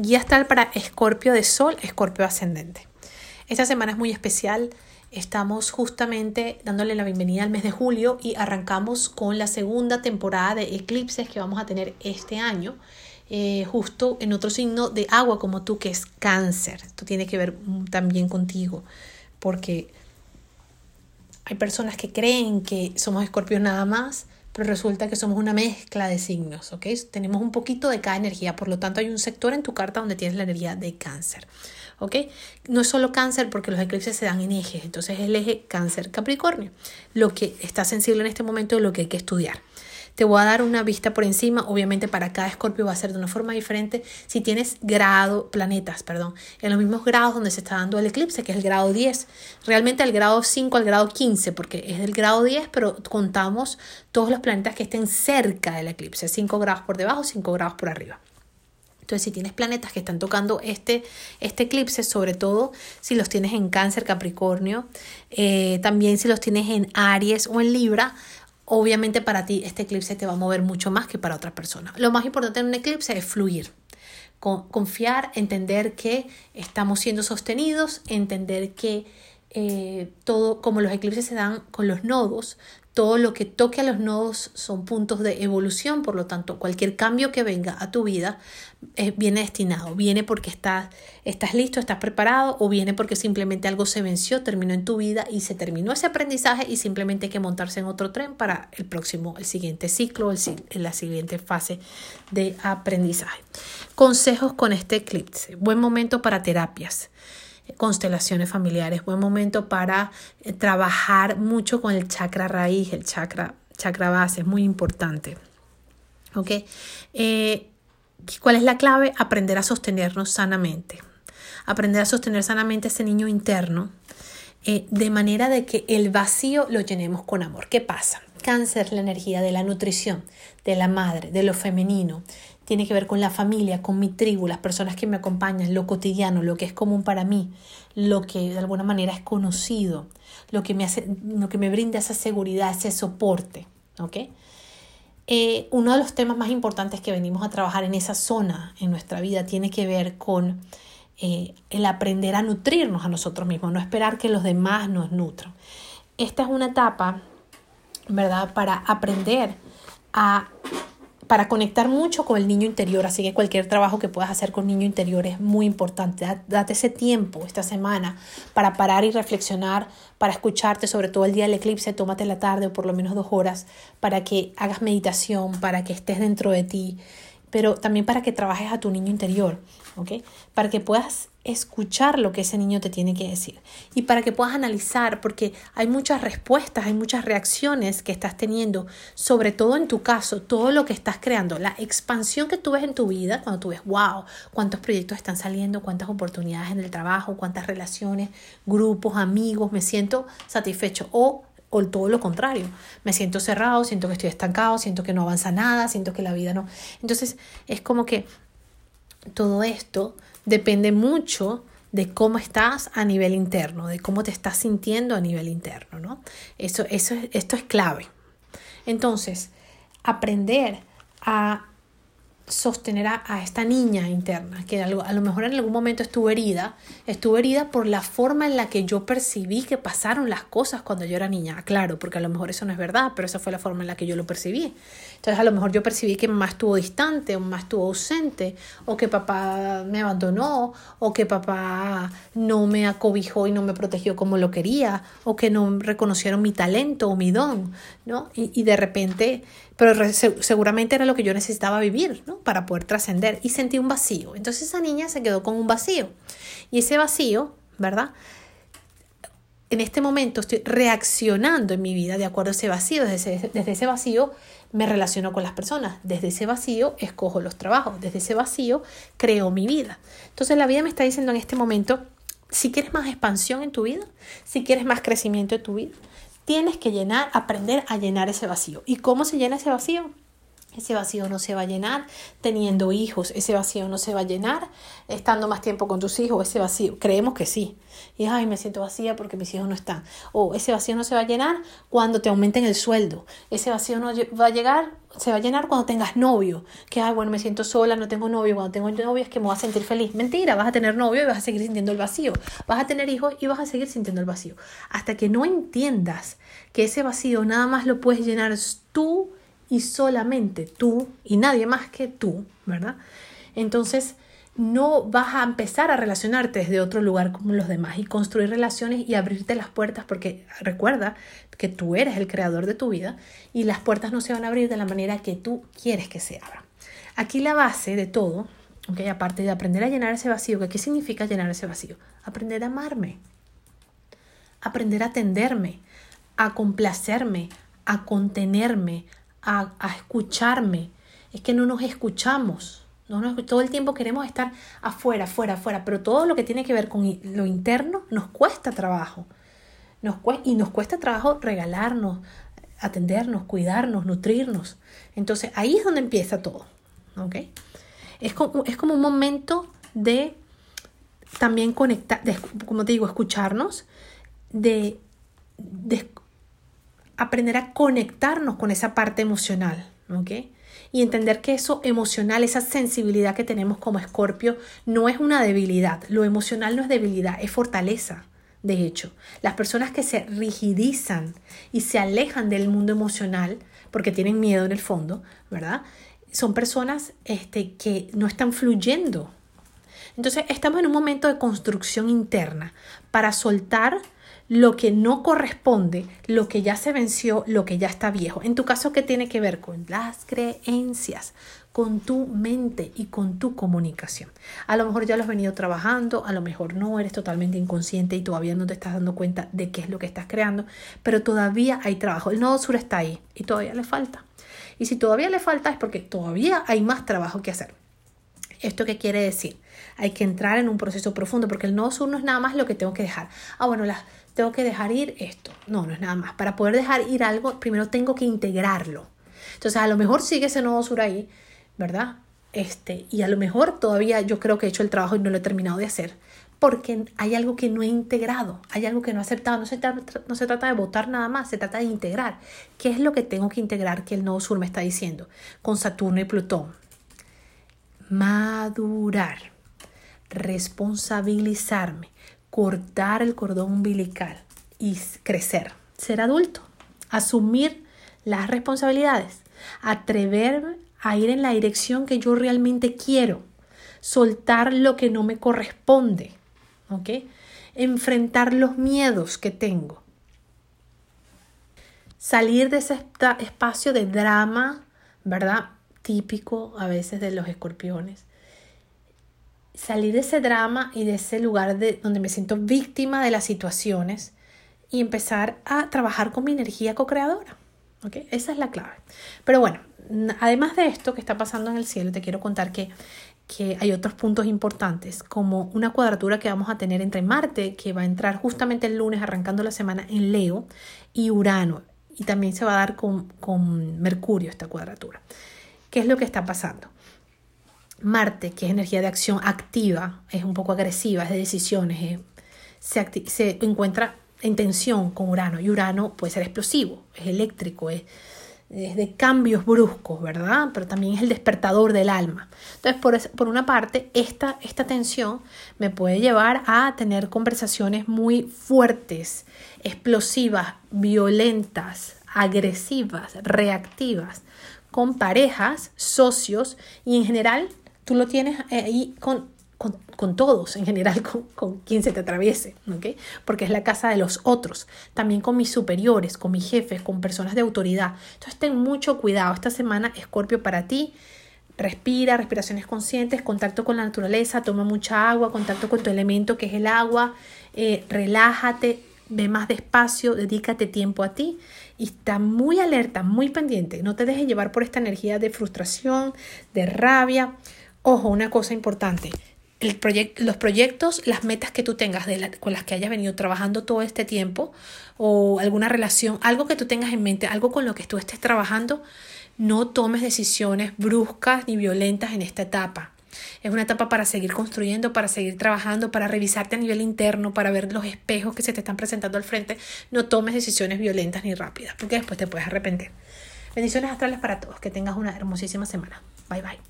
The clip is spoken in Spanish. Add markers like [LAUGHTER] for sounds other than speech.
Guía astral para Escorpio de Sol, Escorpio ascendente. Esta semana es muy especial. Estamos justamente dándole la bienvenida al mes de julio y arrancamos con la segunda temporada de eclipses que vamos a tener este año. Eh, justo en otro signo de agua como tú, que es cáncer. Esto tiene que ver también contigo, porque hay personas que creen que somos escorpios nada más, resulta que somos una mezcla de signos, ¿ok? Tenemos un poquito de cada energía, por lo tanto hay un sector en tu carta donde tienes la energía de cáncer, ¿ok? No es solo cáncer porque los eclipses se dan en ejes, entonces el eje cáncer-capricornio, lo que está sensible en este momento es lo que hay que estudiar. Te voy a dar una vista por encima, obviamente para cada escorpio va a ser de una forma diferente. Si tienes grado, planetas, perdón, en los mismos grados donde se está dando el eclipse, que es el grado 10, realmente el grado 5 al grado 15, porque es del grado 10, pero contamos todos los planetas que estén cerca del eclipse, 5 grados por debajo, 5 grados por arriba. Entonces, si tienes planetas que están tocando este, este eclipse, sobre todo si los tienes en cáncer, Capricornio, eh, también si los tienes en Aries o en Libra, obviamente para ti este eclipse te va a mover mucho más que para otra persona. Lo más importante en un eclipse es fluir, confiar, entender que estamos siendo sostenidos, entender que eh, todo, como los eclipses se dan con los nodos, todo lo que toque a los nodos son puntos de evolución, por lo tanto, cualquier cambio que venga a tu vida eh, viene destinado, viene porque estás, estás listo, estás preparado o viene porque simplemente algo se venció, terminó en tu vida y se terminó ese aprendizaje y simplemente hay que montarse en otro tren para el próximo, el siguiente ciclo, el, la siguiente fase de aprendizaje. Consejos con este eclipse. Buen momento para terapias constelaciones familiares, buen momento para eh, trabajar mucho con el chakra raíz, el chakra, chakra base, es muy importante. ¿Ok? Eh, ¿Cuál es la clave? Aprender a sostenernos sanamente. Aprender a sostener sanamente ese niño interno, eh, de manera de que el vacío lo llenemos con amor. ¿Qué pasa? Cáncer, la energía de la nutrición, de la madre, de lo femenino, tiene que ver con la familia, con mi tribu, las personas que me acompañan, lo cotidiano, lo que es común para mí, lo que de alguna manera es conocido, lo que me, hace, lo que me brinda esa seguridad, ese soporte. Eh, uno de los temas más importantes que venimos a trabajar en esa zona en nuestra vida tiene que ver con eh, el aprender a nutrirnos a nosotros mismos, no esperar que los demás nos nutran. Esta es una etapa, ¿verdad?, para aprender a para conectar mucho con el niño interior. Así que cualquier trabajo que puedas hacer con niño interior es muy importante. Date ese tiempo esta semana para parar y reflexionar, para escucharte, sobre todo el día del eclipse, tómate la tarde o por lo menos dos horas para que hagas meditación, para que estés dentro de ti pero también para que trabajes a tu niño interior, ¿ok? Para que puedas escuchar lo que ese niño te tiene que decir y para que puedas analizar, porque hay muchas respuestas, hay muchas reacciones que estás teniendo, sobre todo en tu caso, todo lo que estás creando, la expansión que tú ves en tu vida, cuando tú ves, wow, cuántos proyectos están saliendo, cuántas oportunidades en el trabajo, cuántas relaciones, grupos, amigos, me siento satisfecho o o todo lo contrario. Me siento cerrado, siento que estoy estancado, siento que no avanza nada, siento que la vida no. Entonces es como que todo esto depende mucho de cómo estás a nivel interno, de cómo te estás sintiendo a nivel interno, ¿no? Eso, eso, esto es clave. Entonces, aprender a sostener a, esta niña interna, que a lo, mejor en algún momento estuvo herida, estuvo herida por la forma en la que yo percibí que pasaron las cosas cuando yo era niña. Claro, porque a lo mejor eso no es verdad, pero esa fue la forma en la que yo lo percibí. Entonces a lo mejor yo percibí que mamá estuvo distante, o mamá estuvo ausente, o que papá me abandonó, o que papá no me acobijó y no me protegió como lo quería, o que no reconocieron mi talento o mi don, ¿no? Y, y de repente pero seguramente era lo que yo necesitaba vivir, ¿no? Para poder trascender y sentí un vacío. Entonces esa niña se quedó con un vacío. Y ese vacío, ¿verdad? En este momento estoy reaccionando en mi vida de acuerdo a ese vacío. Desde ese, desde ese vacío me relaciono con las personas. Desde ese vacío escojo los trabajos. Desde ese vacío creo mi vida. Entonces la vida me está diciendo en este momento, si quieres más expansión en tu vida, si quieres más crecimiento en tu vida, tienes que llenar, aprender a llenar ese vacío. ¿Y cómo se llena ese vacío? Ese vacío no se va a llenar teniendo hijos, ese vacío no se va a llenar estando más tiempo con tus hijos, ese vacío, creemos que sí. Y ay, me siento vacía porque mis hijos no están. O ese vacío no se va a llenar cuando te aumenten el sueldo. Ese vacío no va a llegar, se va a llenar cuando tengas novio. Que ay, bueno, me siento sola, no tengo novio. Cuando tengo novio es que me voy a sentir feliz. Mentira, vas a tener novio y vas a seguir sintiendo el vacío. Vas a tener hijos y vas a seguir sintiendo el vacío. Hasta que no entiendas que ese vacío nada más lo puedes llenar tú y solamente tú y nadie más que tú, ¿verdad? Entonces no vas a empezar a relacionarte desde otro lugar como los demás y construir relaciones y abrirte las puertas porque recuerda que tú eres el creador de tu vida y las puertas no se van a abrir de la manera que tú quieres que se abran. Aquí la base de todo, aparte de aprender a llenar ese vacío, ¿qué significa llenar ese vacío? Aprender a amarme, aprender a atenderme, a complacerme, a contenerme, a, escucharme. Es que no nos escuchamos. No todo el tiempo queremos estar afuera, afuera, afuera, pero todo lo que tiene que ver con lo interno nos cuesta trabajo. Nos y nos cuesta trabajo regalarnos, atendernos, cuidarnos, nutrirnos. Entonces ahí es donde empieza todo. ¿okay? Es, como, es como un momento de también conectar, como te digo, escucharnos, de aprender a conectarnos con esa parte emocional, ¿ok? Y entender que eso emocional, esa sensibilidad que tenemos como escorpio, no es una debilidad. Lo emocional no es debilidad, es fortaleza. De hecho, las personas que se rigidizan y se alejan del mundo emocional porque tienen miedo en el fondo, ¿verdad? Son personas este, que no están fluyendo. Entonces, estamos en un momento de construcción interna para soltar lo que no corresponde, lo que ya se venció, lo que ya está viejo. En tu caso, ¿qué tiene que ver con las creencias, con tu mente y con tu comunicación? A lo mejor ya lo has venido trabajando, a lo mejor no eres totalmente inconsciente y todavía no te estás dando cuenta de qué es lo que estás creando, pero todavía hay trabajo. El nodo sur está ahí y todavía le falta. Y si todavía le falta es porque todavía hay más trabajo que hacer. ¿Esto qué quiere decir? Hay que entrar en un proceso profundo porque el nodo sur no es nada más lo que tengo que dejar. Ah, bueno, las, tengo que dejar ir esto. No, no es nada más. Para poder dejar ir algo, primero tengo que integrarlo. Entonces, a lo mejor sigue ese nodo sur ahí, ¿verdad? Este, y a lo mejor todavía yo creo que he hecho el trabajo y no lo he terminado de hacer, porque hay algo que no he integrado, hay algo que no he aceptado. No se, no se trata de votar nada más, se trata de integrar. ¿Qué es lo que tengo que integrar que el nodo sur me está diciendo con Saturno y Plutón? Madurar, responsabilizarme, cortar el cordón umbilical y crecer, ser adulto, asumir las responsabilidades, atreverme a ir en la dirección que yo realmente quiero, soltar lo que no me corresponde, ¿ok? Enfrentar los miedos que tengo, salir de ese espacio de drama, ¿verdad? Típico a veces de los escorpiones salir de ese drama y de ese lugar de, donde me siento víctima de las situaciones y empezar a trabajar con mi energía co-creadora. ¿okay? Esa es la clave. Pero bueno, además de esto que está pasando en el cielo, te quiero contar que, que hay otros puntos importantes, como una cuadratura que vamos a tener entre Marte, que va a entrar justamente el lunes arrancando la semana en Leo, y Urano. Y también se va a dar con, con Mercurio esta cuadratura. ¿Qué es lo que está pasando? Marte, que es energía de acción activa, es un poco agresiva, es de decisiones, se, encuentra en tensión con Urano y Urano puede ser explosivo, es eléctrico, es, de cambios bruscos, ¿verdad? Pero también es el despertador del alma. Entonces, por, por una parte, esta, esta tensión me puede llevar a tener conversaciones muy fuertes, explosivas, violentas, agresivas, reactivas, con parejas, socios y en general tú lo tienes ahí con, con, todos, en general, [LAUGHS] con, con, quien se te atraviese, ¿ok? Porque es la casa de los otros, también con mis superiores, con mis jefes, con personas de autoridad. Entonces, ten mucho cuidado. Esta semana, Escorpio, para ti, respira, respiraciones conscientes, contacto con la naturaleza, toma mucha agua, contacto con tu elemento que es el agua, eh, relájate, ve más despacio, dedícate tiempo a ti y está muy alerta, muy pendiente. No te dejes llevar por esta energía de frustración, de rabia. Ojo, una cosa importante. El los proyectos, las metas que tú tengas con las que hayas venido trabajando todo este tiempo o alguna relación, algo que tú tengas en mente, algo con lo que tú estés trabajando, No tomes decisiones bruscas ni violentas en esta etapa. Es una etapa para seguir construyendo, para seguir trabajando, para revisarte a nivel interno, para ver los espejos que se te están presentando al frente. No tomes decisiones violentas ni rápidas, porque después te puedes arrepentir. Bendiciones astrales para todos. Que tengas una hermosísima semana. Bye bye.